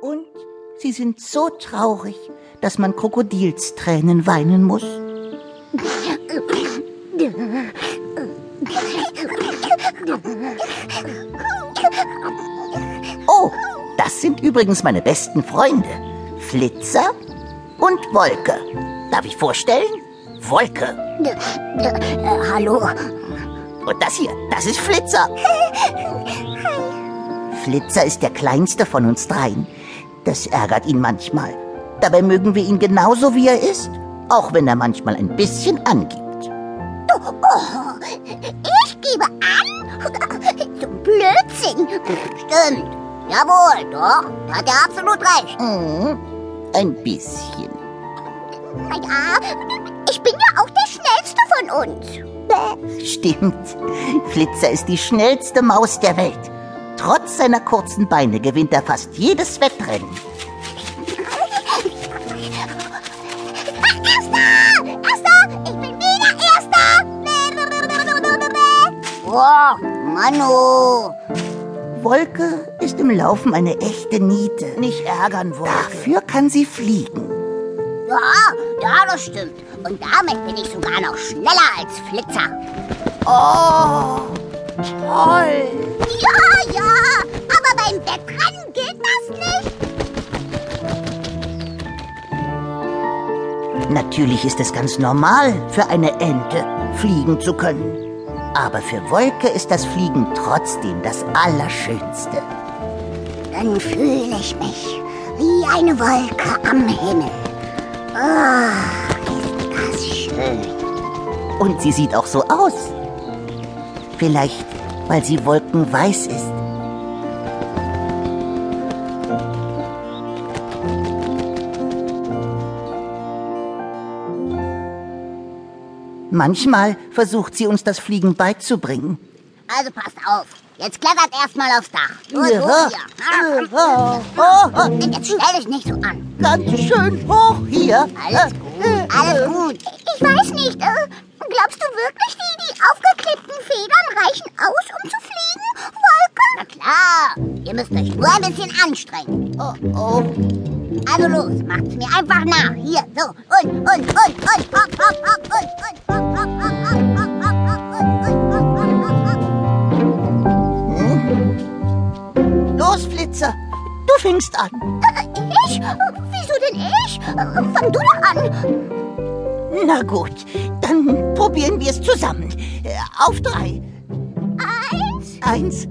Und sie sind so traurig, dass man Krokodilstränen weinen muss. Oh, das sind übrigens meine besten Freunde. Flitzer und Wolke. Darf ich vorstellen? Wolke. Hallo. Und das hier, das ist Flitzer. Flitzer ist der kleinste von uns dreien. Das ärgert ihn manchmal. Dabei mögen wir ihn genauso, wie er ist, auch wenn er manchmal ein bisschen angibt. Oh, ich gebe an? So Blödsinn. Stimmt. Jawohl, doch. Da hat er absolut recht. Mhm, ein bisschen. Naja, ich bin ja auch der Schnellste von uns. Stimmt. Flitzer ist die schnellste Maus der Welt. Trotz seiner kurzen Beine gewinnt er fast jedes Wettrennen. Erster! Erster! Ich bin wieder Erster! Oh, Manu! Wolke ist im Laufen eine echte Niete. Nicht ärgern, Wolke. Dafür kann sie fliegen. Ja, ja, das stimmt. Und damit bin ich sogar noch schneller als Flitzer. Oh, toll. Ja, Natürlich ist es ganz normal, für eine Ente fliegen zu können. Aber für Wolke ist das Fliegen trotzdem das Allerschönste. Dann fühle ich mich wie eine Wolke am Himmel. Oh, ist das schön. Und sie sieht auch so aus. Vielleicht, weil sie wolkenweiß ist. Manchmal versucht sie uns das Fliegen beizubringen. Also passt auf. Jetzt klettert erstmal aufs Dach. Nur Ja. so hier. Ah, Oh, oh, Jetzt stell dich nicht so an. ganz schön hoch hier. Alles gut, alles gut. Ich weiß nicht. Äh, glaubst du wirklich, die, die aufgeklebten Federn reichen aus, um zu fliegen, Wolke? Na klar. Ihr müsst euch nur ein bisschen anstrengen. Oh, oh. Also los, macht's mir einfach nach. Hier, so. Und, und, und, und. Hopp, hopp, hopp, und, und. Hopp, hopp, hopp, hopp, hopp, hopp, hopp, und, und, hopp, hopp, hopp, hopp. Los, Flitzer, du fängst an. Ich? Wieso denn ich? Fang du doch an. Na gut, dann probieren wir es zusammen. Äh, Auf drei. Eins, Eins,